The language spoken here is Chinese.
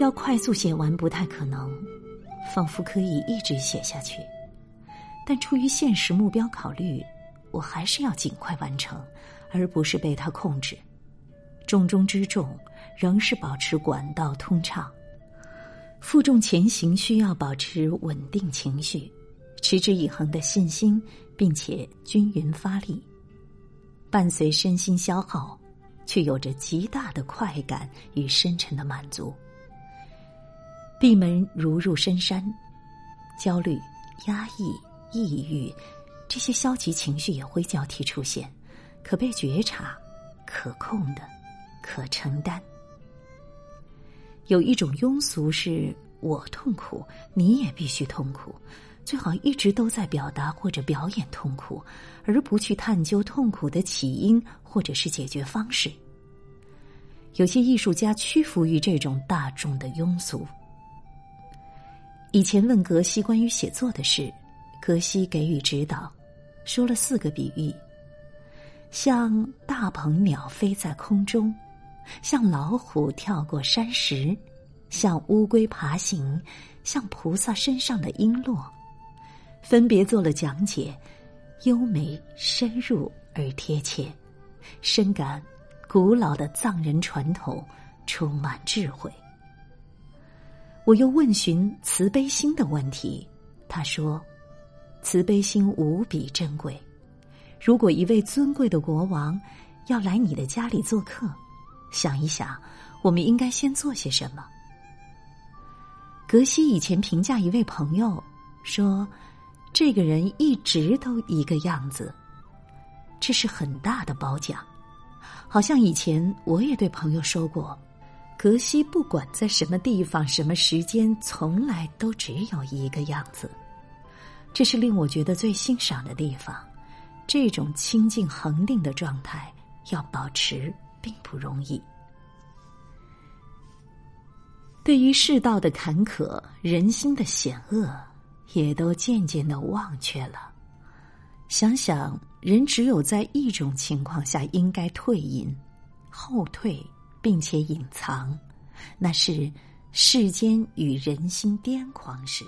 要快速写完不太可能，仿佛可以一直写下去。但出于现实目标考虑，我还是要尽快完成，而不是被他控制。重中之重仍是保持管道通畅。负重前行需要保持稳定情绪，持之以恒的信心，并且均匀发力。伴随身心消耗，却有着极大的快感与深沉的满足。闭门如入深山，焦虑、压抑。抑郁，这些消极情绪也会交替出现，可被觉察、可控的、可承担。有一种庸俗是我痛苦，你也必须痛苦，最好一直都在表达或者表演痛苦，而不去探究痛苦的起因或者是解决方式。有些艺术家屈服于这种大众的庸俗。以前问格西关于写作的事。格西给予指导，说了四个比喻：像大鹏鸟飞在空中，像老虎跳过山石，像乌龟爬行，像菩萨身上的璎珞，分别做了讲解，优美深入而贴切，深感古老的藏人传统充满智慧。我又问询慈悲心的问题，他说。慈悲心无比珍贵。如果一位尊贵的国王要来你的家里做客，想一想，我们应该先做些什么？格西以前评价一位朋友说：“这个人一直都一个样子。”这是很大的褒奖。好像以前我也对朋友说过：“格西不管在什么地方、什么时间，从来都只有一个样子。”这是令我觉得最欣赏的地方，这种清静恒定的状态要保持并不容易。对于世道的坎坷、人心的险恶，也都渐渐的忘却了。想想，人只有在一种情况下应该退隐、后退，并且隐藏，那是世间与人心癫狂时。